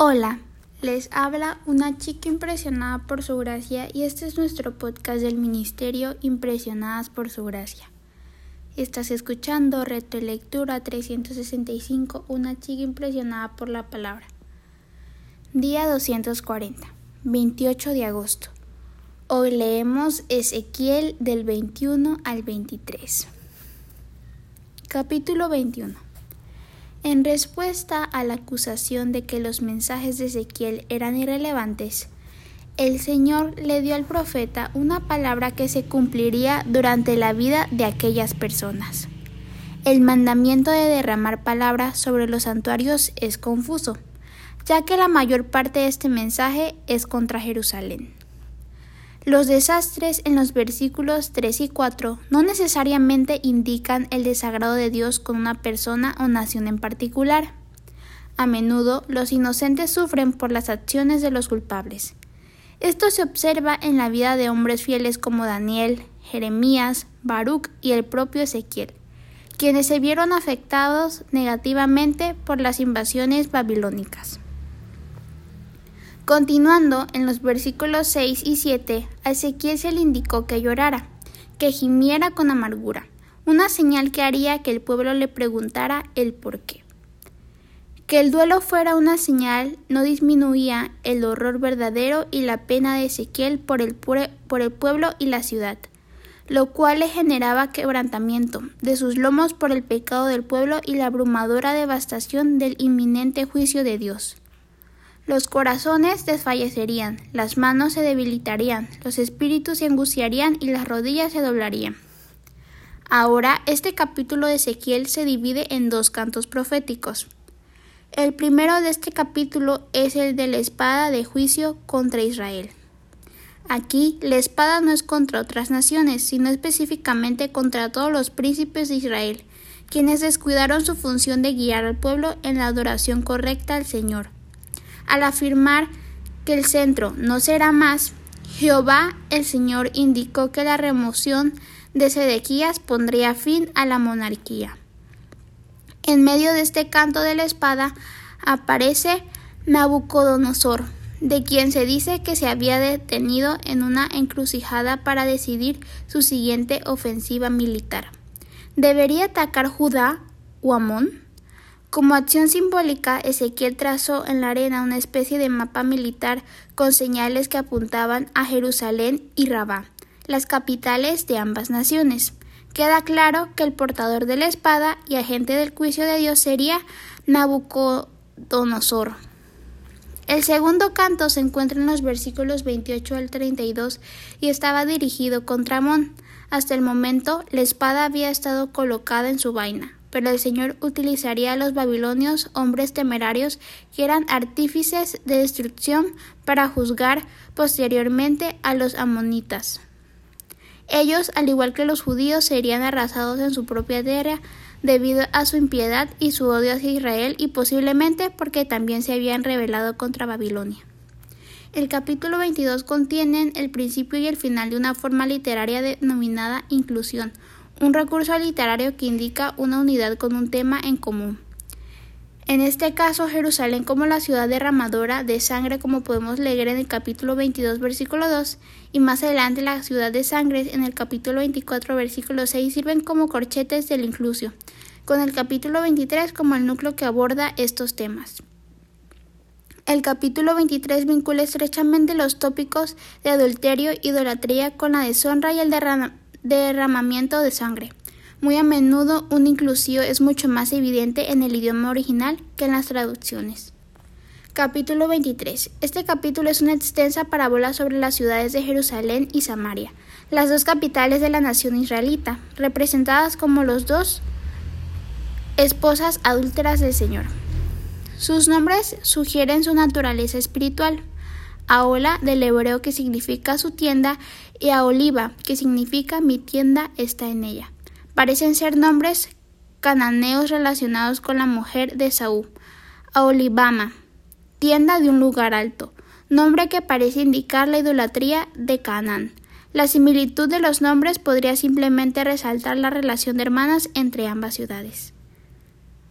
Hola, les habla una chica impresionada por su gracia y este es nuestro podcast del Ministerio Impresionadas por su gracia. Estás escuchando Reto Lectura 365, una chica impresionada por la palabra. Día 240, 28 de agosto. Hoy leemos Ezequiel del 21 al 23. Capítulo 21. En respuesta a la acusación de que los mensajes de Ezequiel eran irrelevantes, el Señor le dio al profeta una palabra que se cumpliría durante la vida de aquellas personas. El mandamiento de derramar palabras sobre los santuarios es confuso, ya que la mayor parte de este mensaje es contra Jerusalén. Los desastres en los versículos 3 y 4 no necesariamente indican el desagrado de Dios con una persona o nación en particular. A menudo los inocentes sufren por las acciones de los culpables. Esto se observa en la vida de hombres fieles como Daniel, Jeremías, Baruch y el propio Ezequiel, quienes se vieron afectados negativamente por las invasiones babilónicas. Continuando en los versículos 6 y 7, a Ezequiel se le indicó que llorara, que gimiera con amargura, una señal que haría que el pueblo le preguntara el por qué. Que el duelo fuera una señal no disminuía el horror verdadero y la pena de Ezequiel por el, por el pueblo y la ciudad, lo cual le generaba quebrantamiento de sus lomos por el pecado del pueblo y la abrumadora devastación del inminente juicio de Dios. Los corazones desfallecerían, las manos se debilitarían, los espíritus se angustiarían y las rodillas se doblarían. Ahora este capítulo de Ezequiel se divide en dos cantos proféticos. El primero de este capítulo es el de la espada de juicio contra Israel. Aquí la espada no es contra otras naciones, sino específicamente contra todos los príncipes de Israel, quienes descuidaron su función de guiar al pueblo en la adoración correcta al Señor. Al afirmar que el centro no será más, Jehová el Señor indicó que la remoción de Sedequías pondría fin a la monarquía. En medio de este canto de la espada aparece Nabucodonosor, de quien se dice que se había detenido en una encrucijada para decidir su siguiente ofensiva militar. ¿Debería atacar Judá o Amón? Como acción simbólica, Ezequiel trazó en la arena una especie de mapa militar con señales que apuntaban a Jerusalén y Rabá, las capitales de ambas naciones. Queda claro que el portador de la espada y agente del juicio de Dios sería Nabucodonosor. El segundo canto se encuentra en los versículos 28 al 32 y estaba dirigido contra Amón. Hasta el momento, la espada había estado colocada en su vaina pero el Señor utilizaría a los babilonios, hombres temerarios, que eran artífices de destrucción, para juzgar posteriormente a los amonitas. Ellos, al igual que los judíos, serían arrasados en su propia tierra debido a su impiedad y su odio hacia Israel y posiblemente porque también se habían rebelado contra Babilonia. El capítulo 22 contiene el principio y el final de una forma literaria denominada inclusión, un recurso literario que indica una unidad con un tema en común. En este caso, Jerusalén como la ciudad derramadora de sangre, como podemos leer en el capítulo 22, versículo 2, y más adelante la ciudad de sangre en el capítulo 24, versículo 6, sirven como corchetes del inclusio, con el capítulo 23 como el núcleo que aborda estos temas. El capítulo 23 vincula estrechamente los tópicos de adulterio, idolatría con la deshonra y el derramamiento derramamiento de sangre. Muy a menudo un inclusivo es mucho más evidente en el idioma original que en las traducciones. Capítulo 23. Este capítulo es una extensa parábola sobre las ciudades de Jerusalén y Samaria, las dos capitales de la nación israelita, representadas como los dos esposas adúlteras del Señor. Sus nombres sugieren su naturaleza espiritual. Aola del hebreo que significa su tienda y a Oliva, que significa mi tienda está en ella. Parecen ser nombres cananeos relacionados con la mujer de Saúl. A Olivama, tienda de un lugar alto, nombre que parece indicar la idolatría de Canaán. La similitud de los nombres podría simplemente resaltar la relación de hermanas entre ambas ciudades.